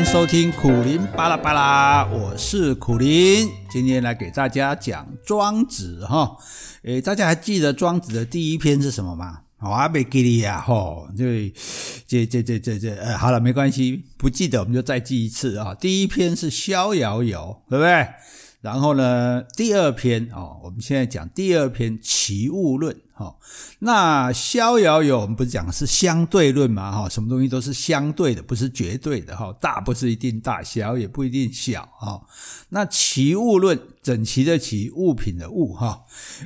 迎收听苦林巴拉巴拉，我是苦林，今天来给大家讲庄子哈。诶，大家还记得庄子的第一篇是什么吗？好啊，没记得呀，吼，这这这这这这，呃，好了，没关系，不记得我们就再记一次啊。第一篇是《逍遥游》，对不对？然后呢，第二篇哦，我们现在讲第二篇《齐物论》哈。那《逍遥游》我们不是讲的是相对论嘛？哈，什么东西都是相对的，不是绝对的哈。大不是一定大，小也不一定小哈。那《齐物论》，整齐的齐，物品的物哈。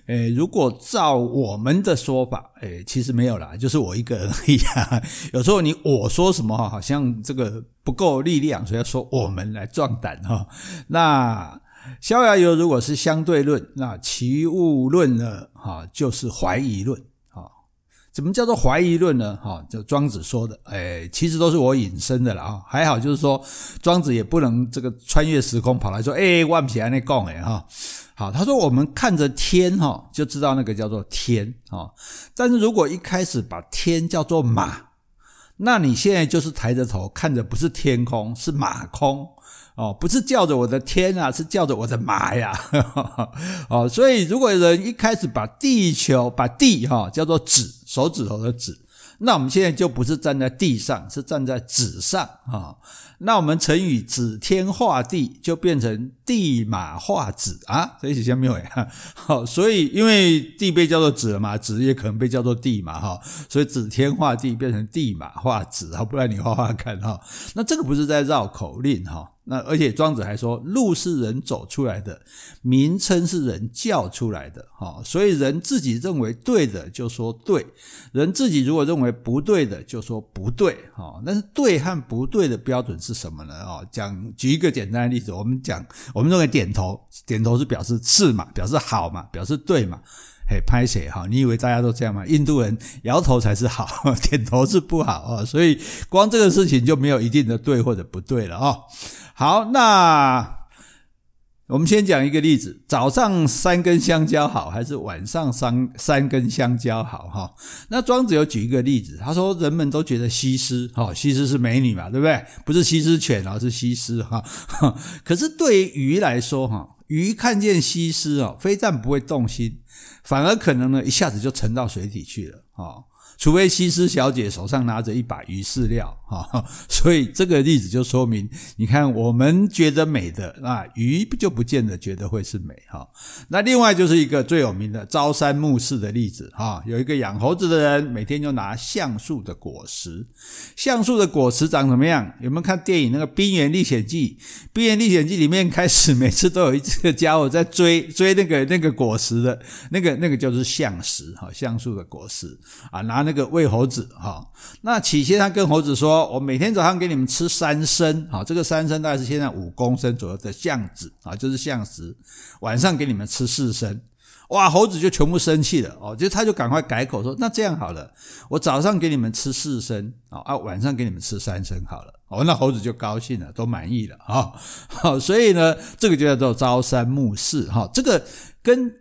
诶，如果照我们的说法，诶，其实没有啦，就是我一个人而已啊。有时候你我说什么哈，好像这个不够力量，所以要说我们来壮胆哈。那。逍遥游如果是相对论，那齐物论呢？哈，就是怀疑论。哈，怎么叫做怀疑论呢？哈，就庄子说的。哎，其实都是我引申的了啊。还好，就是说庄子也不能这个穿越时空跑来说，哎，万不起来那讲哎哈。好，他说我们看着天哈，就知道那个叫做天啊。但是如果一开始把天叫做马，那你现在就是抬着头看着不是天空，是马空。哦，不是叫着我的天啊，是叫着我的马呀！哦，所以如果人一开始把地球、把地哈叫做指，手指头的指，那我们现在就不是站在地上，是站在纸上啊。那我们成语“指天画地”就变成“地马画纸”啊，这意思像没有呀？好，所以因为地被叫做纸了嘛，纸也可能被叫做地嘛，哈，所以“指天画地”变成“地马画纸”啊，不然你画画看哈。那这个不是在绕口令哈。那而且庄子还说，路是人走出来的，名称是人叫出来的，哈，所以人自己认为对的就说对，人自己如果认为不对的就说不对，哈，但是对和不对的标准是什么呢？哦，讲举一个简单的例子，我们讲我们认为点头，点头是表示是嘛，表示好嘛，表示对嘛，嘿，拍谁哈？你以为大家都这样吗？印度人摇头才是好，点头是不好啊，所以光这个事情就没有一定的对或者不对了啊。好，那我们先讲一个例子：早上三根香蕉好，还是晚上三三根香蕉好？哈，那庄子有举一个例子，他说人们都觉得西施，哈，西施是美女嘛，对不对？不是西施犬而是西施，哈。可是对于鱼来说，哈，鱼看见西施哦，非但不会动心，反而可能呢一下子就沉到水底去了，啊。除非西施小姐手上拿着一把鱼饲料，哈，所以这个例子就说明，你看我们觉得美的，那鱼就不见得觉得会是美，哈。那另外就是一个最有名的朝三暮四的例子，哈，有一个养猴子的人，每天就拿橡树的果实，橡树的果实长什么样？有没有看电影那个《冰原历险记》？《冰原历险记》里面开始每次都有一个家伙在追追那个那个果实的，那个那个就是橡实，哈，橡树的果实啊，拿。那个喂猴子哈，那起先他跟猴子说：“我每天早上给你们吃三升，哈，这个三升大概是现在五公升左右的橡子啊，就是橡实。晚上给你们吃四升，哇，猴子就全部生气了哦，就他就赶快改口说：那这样好了，我早上给你们吃四升啊，晚上给你们吃三升好了。哦，那猴子就高兴了，都满意了啊。好，所以呢，这个就叫做朝三暮四哈，这个跟。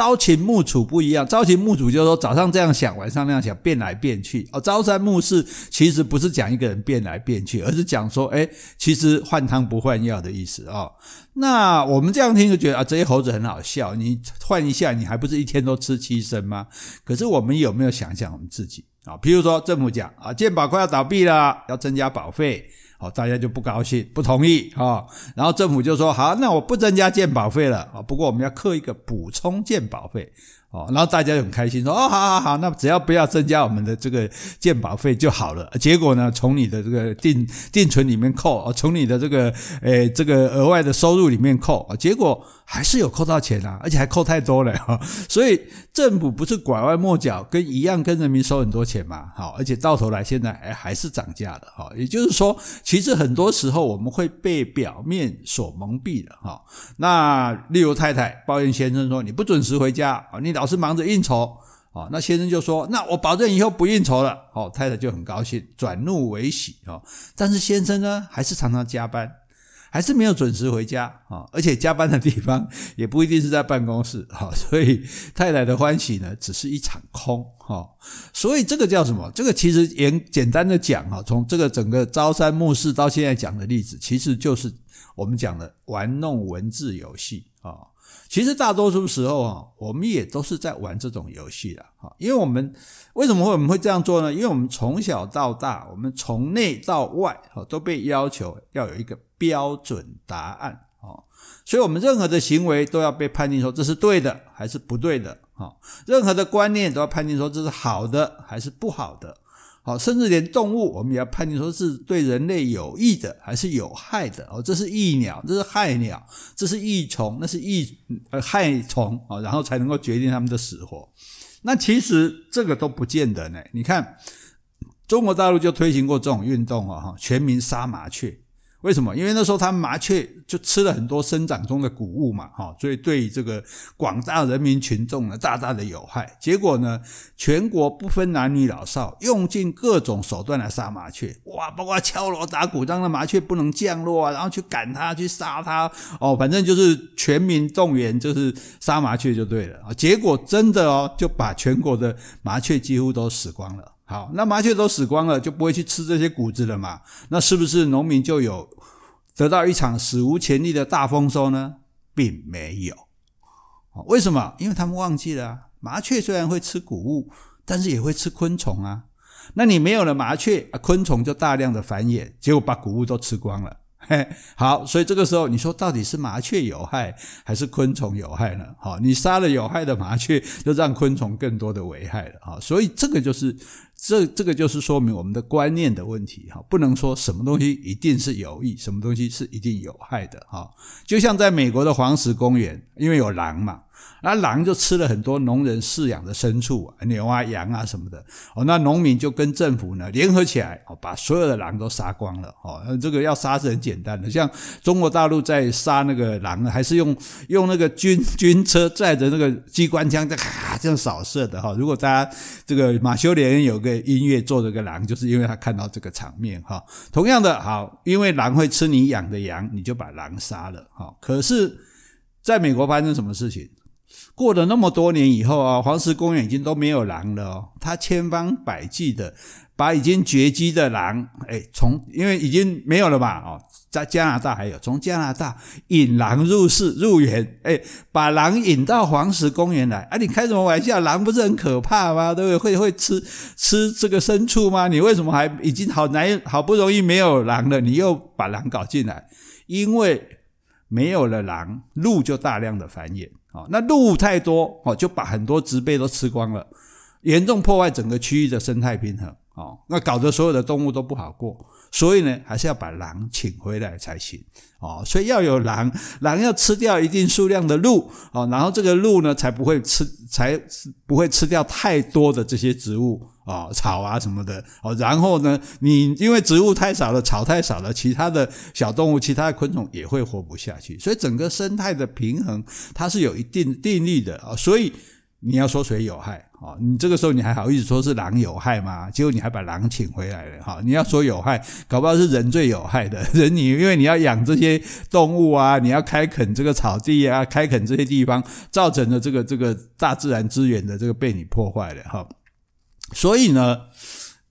朝秦暮楚不一样，朝秦暮楚就是说早上这样想，晚上那样想，变来变去。哦，朝三暮四其实不是讲一个人变来变去，而是讲说，诶，其实换汤不换药的意思哦。那我们这样听就觉得啊，这些猴子很好笑。你换一下，你还不是一天都吃七升吗？可是我们有没有想想我们自己啊？譬如说政府讲啊，健保快要倒闭了，要增加保费。好，大家就不高兴，不同意啊。然后政府就说：“好，那我不增加鉴保费了啊。不过我们要扣一个补充鉴保费。”哦，然后大家就很开心说：“哦，好好好，那只要不要增加我们的这个鉴保费就好了。”结果呢，从你的这个定定存里面扣，从你的这个诶这个额外的收入里面扣，结果还是有扣到钱啊，而且还扣太多了哈。所以政府不是拐弯抹角，跟一样跟人民收很多钱嘛。好，而且到头来现在还还是涨价的哈。也就是说，其实很多时候我们会被表面所蒙蔽的哈。那例如太太抱怨先生说：“你不准时回家啊，你老是忙着应酬，哦，那先生就说：“那我保证以后不应酬了。”哦，太太就很高兴，转怒为喜，哦，但是先生呢，还是常常加班，还是没有准时回家啊，而且加班的地方也不一定是在办公室哈，所以太太的欢喜呢，只是一场空哈。所以这个叫什么？这个其实也简单的讲哈，从这个整个朝三暮四到现在讲的例子，其实就是我们讲的玩弄文字游戏啊。其实大多数时候啊，我们也都是在玩这种游戏的哈，因为我们为什么会我们会这样做呢？因为我们从小到大，我们从内到外哈都被要求要有一个标准答案啊，所以我们任何的行为都要被判定说这是对的还是不对的啊，任何的观念都要判定说这是好的还是不好的。好，甚至连动物，我们也要判定说是对人类有益的还是有害的哦。这是益鸟，这是害鸟，这是益虫，那是益呃害虫啊，然后才能够决定它们的死活。那其实这个都不见得呢。你看，中国大陆就推行过这种运动啊，哈，全民杀麻雀。为什么？因为那时候他麻雀就吃了很多生长中的谷物嘛，哈，所以对这个广大人民群众呢，大大的有害。结果呢，全国不分男女老少，用尽各种手段来杀麻雀，哇，包括敲锣打鼓，让那麻雀不能降落啊，然后去赶它，去杀它，哦，反正就是全民动员，就是杀麻雀就对了啊。结果真的哦，就把全国的麻雀几乎都死光了。好，那麻雀都死光了，就不会去吃这些谷子了嘛？那是不是农民就有得到一场史无前例的大丰收呢？并没有。为什么？因为他们忘记了啊，麻雀虽然会吃谷物，但是也会吃昆虫啊。那你没有了麻雀，昆虫就大量的繁衍，结果把谷物都吃光了。嘿，好，所以这个时候你说到底是麻雀有害还是昆虫有害呢？好，你杀了有害的麻雀，就让昆虫更多的危害了。好，所以这个就是。这这个就是说明我们的观念的问题哈，不能说什么东西一定是有益，什么东西是一定有害的哈。就像在美国的黄石公园，因为有狼嘛。那狼就吃了很多农人饲养的牲畜，牛啊、羊啊什么的。哦，那农民就跟政府呢联合起来，哦，把所有的狼都杀光了。哦，这个要杀是很简单的，像中国大陆在杀那个狼，还是用用那个军 军车载着那个机关枪在咔这样扫射的。哈，如果大家这个马修连有个音乐做这个狼，就是因为他看到这个场面。哈，同样的，好，因为狼会吃你养的羊，你就把狼杀了。哈，可是在美国发生什么事情？过了那么多年以后啊，黄石公园已经都没有狼了哦。他千方百计的把已经绝迹的狼，哎，从因为已经没有了嘛，哦，在加拿大还有，从加拿大引狼入室入园，哎，把狼引到黄石公园来。啊，你开什么玩笑？狼不是很可怕吗？对不对？会会吃吃这个牲畜吗？你为什么还已经好难好不容易没有狼了，你又把狼搞进来？因为没有了狼，鹿就大量的繁衍。啊，那鹿太多哦，就把很多植被都吃光了，严重破坏整个区域的生态平衡。哦，那搞得所有的动物都不好过，所以呢，还是要把狼请回来才行。哦，所以要有狼，狼要吃掉一定数量的鹿。哦，然后这个鹿呢，才不会吃，才不会吃掉太多的这些植物。哦，草啊什么的。哦，然后呢，你因为植物太少了，草太少了，其他的小动物、其他的昆虫也会活不下去。所以整个生态的平衡，它是有一定定律的啊。所以。你要说谁有害啊？你这个时候你还好意思说是狼有害吗？结果你还把狼请回来了哈！你要说有害，搞不好是人最有害的人。你因为你要养这些动物啊，你要开垦这个草地啊，开垦这些地方，造成了这个这个大自然资源的这个被你破坏了哈。所以呢。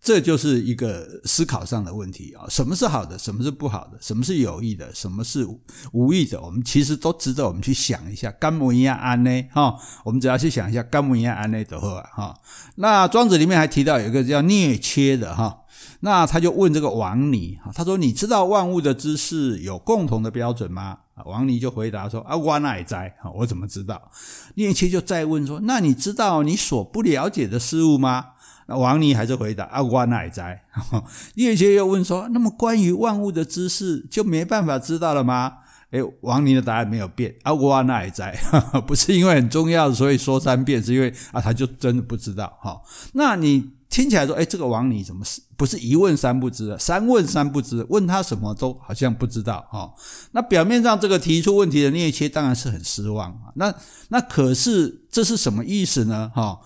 这就是一个思考上的问题啊！什么是好的？什么是不好的？什么是有益的？什么是无益的？我们其实都值得我们去想一下。干木一样安呢？哈，我们只要去想一下干木一样安呢的话哈。那庄子里面还提到有一个叫聂切的哈，那他就问这个王尼哈，他说：“你知道万物的知识有共同的标准吗？”王尼就回答说：“啊，我哪知？我怎么知道？”聂切就再问说：“那你知道你所不了解的事物吗？”那王尼还是回答啊，我哪知？聂切又问说：“那么关于万物的知识就没办法知道了吗？”诶，王尼的答案没有变啊，我哪知？不是因为很重要，所以说三遍，是因为啊，他就真的不知道哈。那你听起来说，哎，这个王你怎么是不是一问三不知？三问三不知，问他什么都好像不知道哈。那表面上这个提出问题的聂切当然是很失望啊。那那可是这是什么意思呢？哈，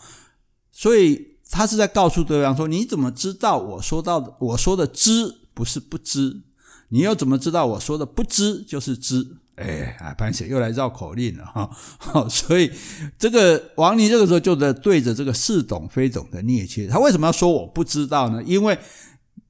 所以。他是在告诉对方说：“你怎么知道我说到的？我说的知不是不知？你又怎么知道我说的不知就是知？哎，啊，潘写又来绕口令了哈。好，所以这个王尼这个时候就在对着这个似懂非懂的聂切。他为什么要说我不知道呢？因为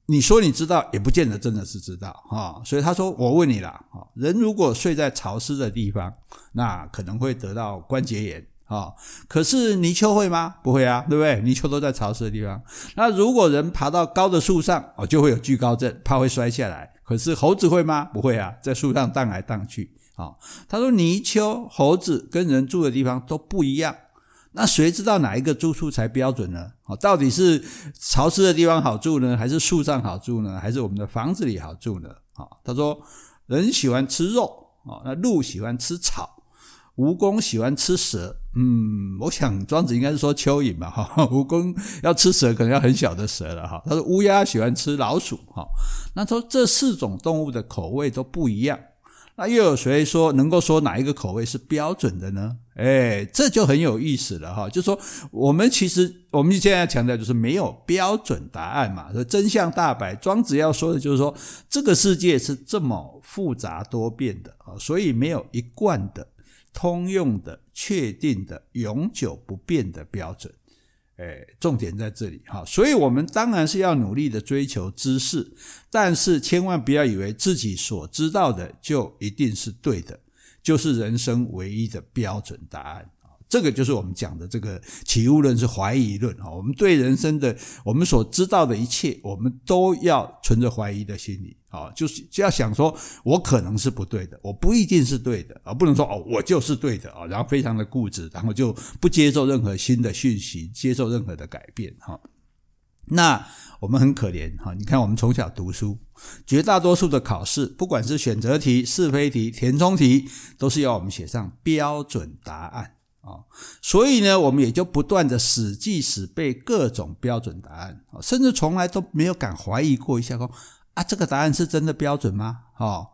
你说你知道，也不见得真的是知道哈。所以他说：“我问你啦，人如果睡在潮湿的地方，那可能会得到关节炎。”啊，可是泥鳅会吗？不会啊，对不对？泥鳅都在潮湿的地方。那如果人爬到高的树上，哦，就会有惧高症，怕会摔下来。可是猴子会吗？不会啊，在树上荡来荡去。啊，他说泥鳅、猴子跟人住的地方都不一样。那谁知道哪一个住处才标准呢？啊，到底是潮湿的地方好住呢，还是树上好住呢，还是我们的房子里好住呢？啊，他说人喜欢吃肉，啊，那鹿喜欢吃草。蜈蚣喜欢吃蛇，嗯，我想庄子应该是说蚯蚓吧，哈，蜈蚣要吃蛇，可能要很小的蛇了，哈。他说乌鸦喜欢吃老鼠，哈。那说这四种动物的口味都不一样，那又有谁说能够说哪一个口味是标准的呢？哎，这就很有意思了，哈。就是说我们其实我们现在强调就是没有标准答案嘛，说真相大白。庄子要说的就是说这个世界是这么复杂多变的啊，所以没有一贯的。通用的、确定的、永久不变的标准，哎，重点在这里哈。所以，我们当然是要努力的追求知识，但是千万不要以为自己所知道的就一定是对的，就是人生唯一的标准答案。这个就是我们讲的这个起物论是怀疑论啊。我们对人生的我们所知道的一切，我们都要存着怀疑的心理啊，就是就要想说，我可能是不对的，我不一定是对的啊，不能说哦，我就是对的啊，然后非常的固执，然后就不接受任何新的讯息，接受任何的改变哈。那我们很可怜哈，你看我们从小读书，绝大多数的考试，不管是选择题、是非题、填充题，都是要我们写上标准答案。啊，所以呢，我们也就不断的死记死背各种标准答案，啊甚至从来都没有敢怀疑过一下，说啊，这个答案是真的标准吗？哦，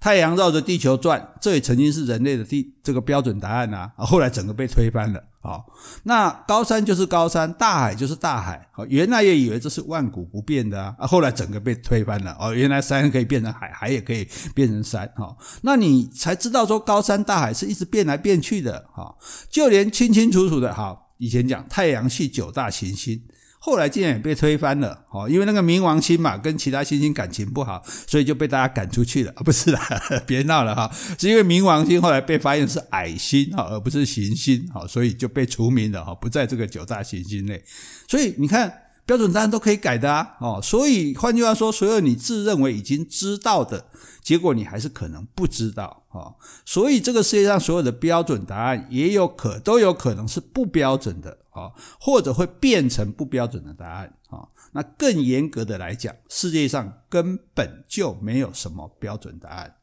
太阳绕着地球转，这也曾经是人类的地这个标准答案啊，后来整个被推翻了。好，那高山就是高山，大海就是大海。好，原来也以为这是万古不变的啊，后来整个被推翻了。哦，原来山可以变成海，海也可以变成山。好，那你才知道说高山大海是一直变来变去的。好，就连清清楚楚的，好，以前讲太阳系九大行星。后来竟然也被推翻了，哦，因为那个冥王星嘛，跟其他星星感情不好，所以就被大家赶出去了。不是啦，别闹了哈，是因为冥王星后来被发现是矮星哈，而不是行星，哦，所以就被除名了哈，不在这个九大行星内。所以你看，标准答案都可以改的啊，哦，所以换句话说，所有你自认为已经知道的结果，你还是可能不知道啊。所以这个世界上所有的标准答案，也有可都有可能是不标准的。啊，或者会变成不标准的答案啊。那更严格的来讲，世界上根本就没有什么标准答案。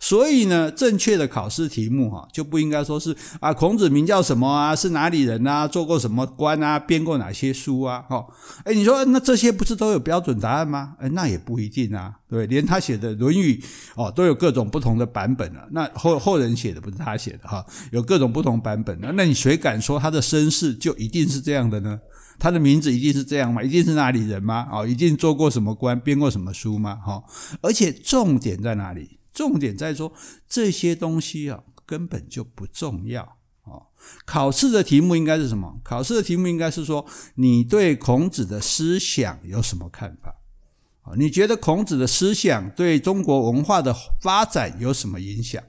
所以呢，正确的考试题目哈，就不应该说是啊，孔子名叫什么啊，是哪里人啊，做过什么官啊，编过哪些书啊？哈，诶，你说那这些不是都有标准答案吗？诶，那也不一定啊，对，连他写的《论语》哦，都有各种不同的版本了。那后后人写的不是他写的哈，有各种不同版本的。那你谁敢说他的身世就一定是这样的呢？他的名字一定是这样吗？一定是哪里人吗？哦，一定做过什么官，编过什么书吗？哈，而且重点在哪里？重点在说这些东西啊，根本就不重要啊。考试的题目应该是什么？考试的题目应该是说，你对孔子的思想有什么看法？啊，你觉得孔子的思想对中国文化的发展有什么影响？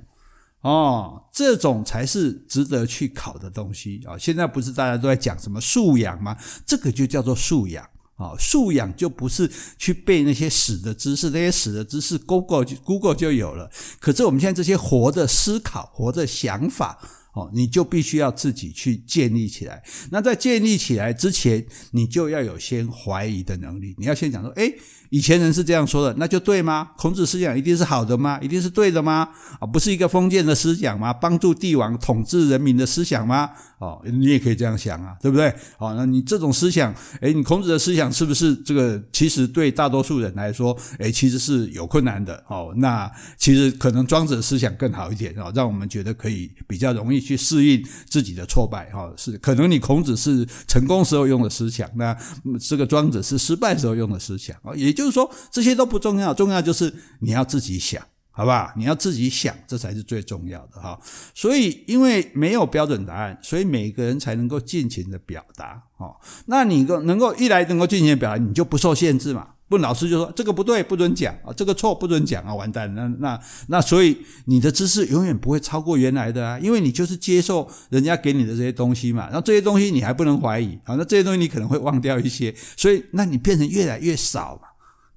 哦，这种才是值得去考的东西啊。现在不是大家都在讲什么素养吗？这个就叫做素养。啊，素养就不是去背那些死的知识，那些死的知识，Google Google 就有了。可是我们现在这些活的思考、活的想法，哦，你就必须要自己去建立起来。那在建立起来之前，你就要有先怀疑的能力。你要先讲说，诶以前人是这样说的，那就对吗？孔子思想一定是好的吗？一定是对的吗？啊，不是一个封建的思想吗？帮助帝王统治人民的思想吗？哦，你也可以这样想啊，对不对？哦，那你这种思想，哎，你孔子的思想是不是这个？其实对大多数人来说，哎，其实是有困难的。哦，那其实可能庄子的思想更好一点，哦，让我们觉得可以比较容易去。适应自己的挫败哈。是可能你孔子是成功时候用的思想，那这个庄子是失败时候用的思想啊。也就是说，这些都不重要，重要就是你要自己想。好吧，你要自己想，这才是最重要的哈。所以，因为没有标准答案，所以每个人才能够尽情的表达哦。那你能够能够一来能够尽情的表达，你就不受限制嘛。不，老师就说这个不对，不准讲啊，这个错不准讲啊，完蛋。那那那，所以你的知识永远不会超过原来的啊，因为你就是接受人家给你的这些东西嘛。然后这些东西你还不能怀疑啊，那这些东西你可能会忘掉一些，所以那你变成越来越少嘛。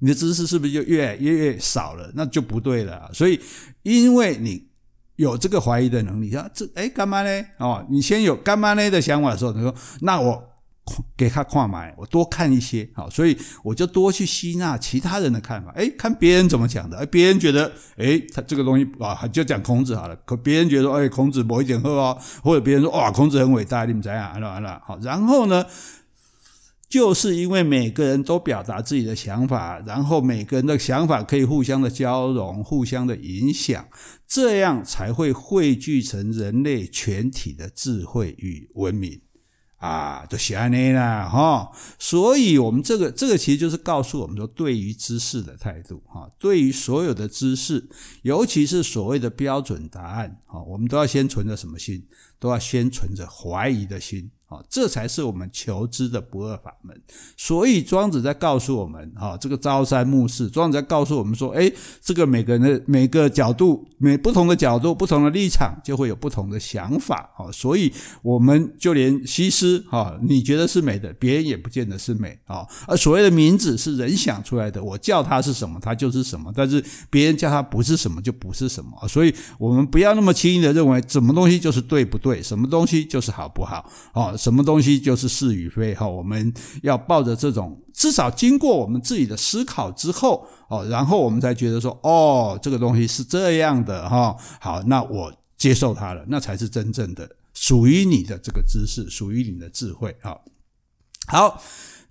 你的知识是不是就越来越越少了？那就不对了。所以，因为你有这个怀疑的能力，说这哎干嘛呢？哦，你先有干嘛呢的想法的时候，你说那我给他看买，我多看一些，好，所以我就多去吸纳其他人的看法。哎，看别人怎么讲的，哎，别人觉得哎，他这个东西啊，就讲孔子好了。可别人觉得哎，孔子某一点喝哦，或者别人说哇，孔子很伟大，你们怎样？完了完了，好，然后呢？就是因为每个人都表达自己的想法，然后每个人的想法可以互相的交融、互相的影响，这样才会汇聚成人类全体的智慧与文明啊！都喜欢你啦，哈！所以，我们这个这个其实就是告诉我们说，对于知识的态度，哈，对于所有的知识，尤其是所谓的标准答案，哈，我们都要先存着什么心？都要先存着怀疑的心。啊这才是我们求知的不二法门。所以庄子在告诉我们，哈，这个朝三暮四。庄子在告诉我们说，哎，这个每个人的每个角度，每不同的角度、不同的立场，就会有不同的想法。哈，所以我们就连西施，哈，你觉得是美的，别人也不见得是美。啊，而所谓的名字是人想出来的，我叫它是什么，它就是什么。但是别人叫它不是什么，就不是什么。所以我们不要那么轻易的认为，什么东西就是对不对，什么东西就是好不好。啊。什么东西就是是与非哈，我们要抱着这种，至少经过我们自己的思考之后哦，然后我们才觉得说，哦，这个东西是这样的哈，好，那我接受它了，那才是真正的属于你的这个知识，属于你的智慧哈，好。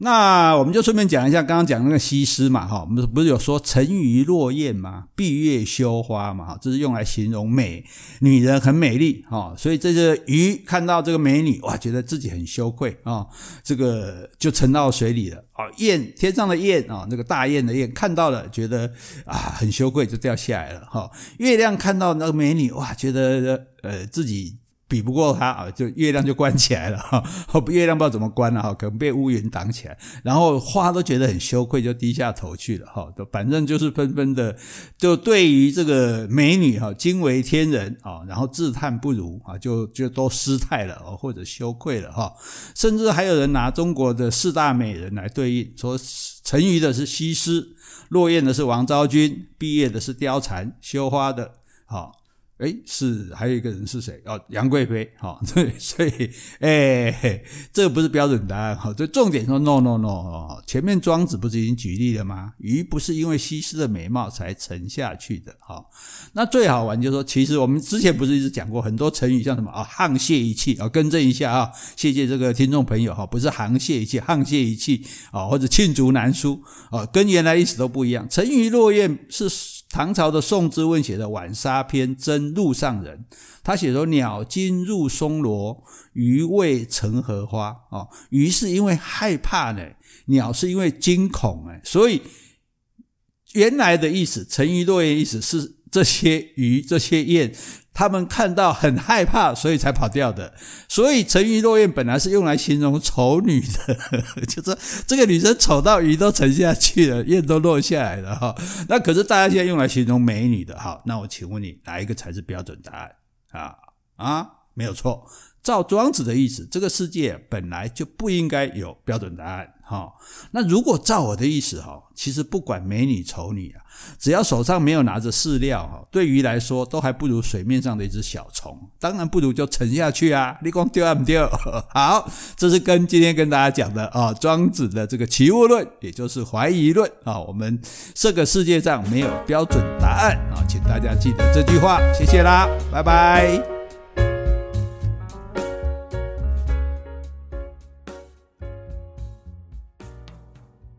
那我们就顺便讲一下，刚刚讲那个西施嘛，哈，我们不是有说沉鱼落雁嘛，闭月羞花嘛，哈，这是用来形容美女人很美丽，哈，所以这个鱼看到这个美女，哇，觉得自己很羞愧啊，这个就沉到水里了，啊，雁天上的雁啊，那个大雁的雁看到了，觉得啊很羞愧，就掉下来了，哈，月亮看到那个美女，哇，觉得呃自己。比不过他啊，就月亮就关起来了哈，月亮不知道怎么关了哈，可能被乌云挡起来，然后花都觉得很羞愧，就低下头去了哈，反正就是纷纷的，就对于这个美女哈惊为天人啊，然后自叹不如啊，就就都失态了或者羞愧了哈，甚至还有人拿中国的四大美人来对应，说沉鱼的是西施，落雁的是王昭君，闭月的是貂蝉，羞花的哈。哎，是还有一个人是谁？哦，杨贵妃。哈、哦，对，所以，哎，这个不是标准答案。哈，这重点说，no no no。哦，前面庄子不是已经举例了吗？鱼不是因为西施的美貌才沉下去的。哈、哦，那最好玩就是说，其实我们之前不是一直讲过很多成语，像什么啊，沆瀣一气啊，更正一下啊，谢谢这个听众朋友哈，不是沆瀣一气，沆瀣一气啊，或者罄竹难书啊，跟原来意思都不一样。沉鱼落雁是。唐朝的宋之问写的《晚沙篇》，真路上人，他写说：“鸟惊入松萝，鱼畏沉荷花。”哦，鱼是因为害怕呢，鸟是因为惊恐哎，所以原来的意思，沉鱼落雁意思是这些鱼、这些雁。他们看到很害怕，所以才跑掉的。所以沉鱼落雁本来是用来形容丑女的，就是这个女生丑到鱼都沉下去了，雁都落下来了哈。那可是大家现在用来形容美女的，哈，那我请问你，哪一个才是标准答案啊？啊，没有错。照庄子的意思，这个世界本来就不应该有标准答案。哈，那如果照我的意思哈，其实不管美女丑女啊，只要手上没有拿着饲料哈，对鱼来说都还不如水面上的一只小虫，当然不如就沉下去啊！你光丢啊不丢？好，这是跟今天跟大家讲的啊，庄子的这个齐物论，也就是怀疑论啊。我们这个世界上没有标准答案啊，请大家记得这句话，谢谢啦，拜拜。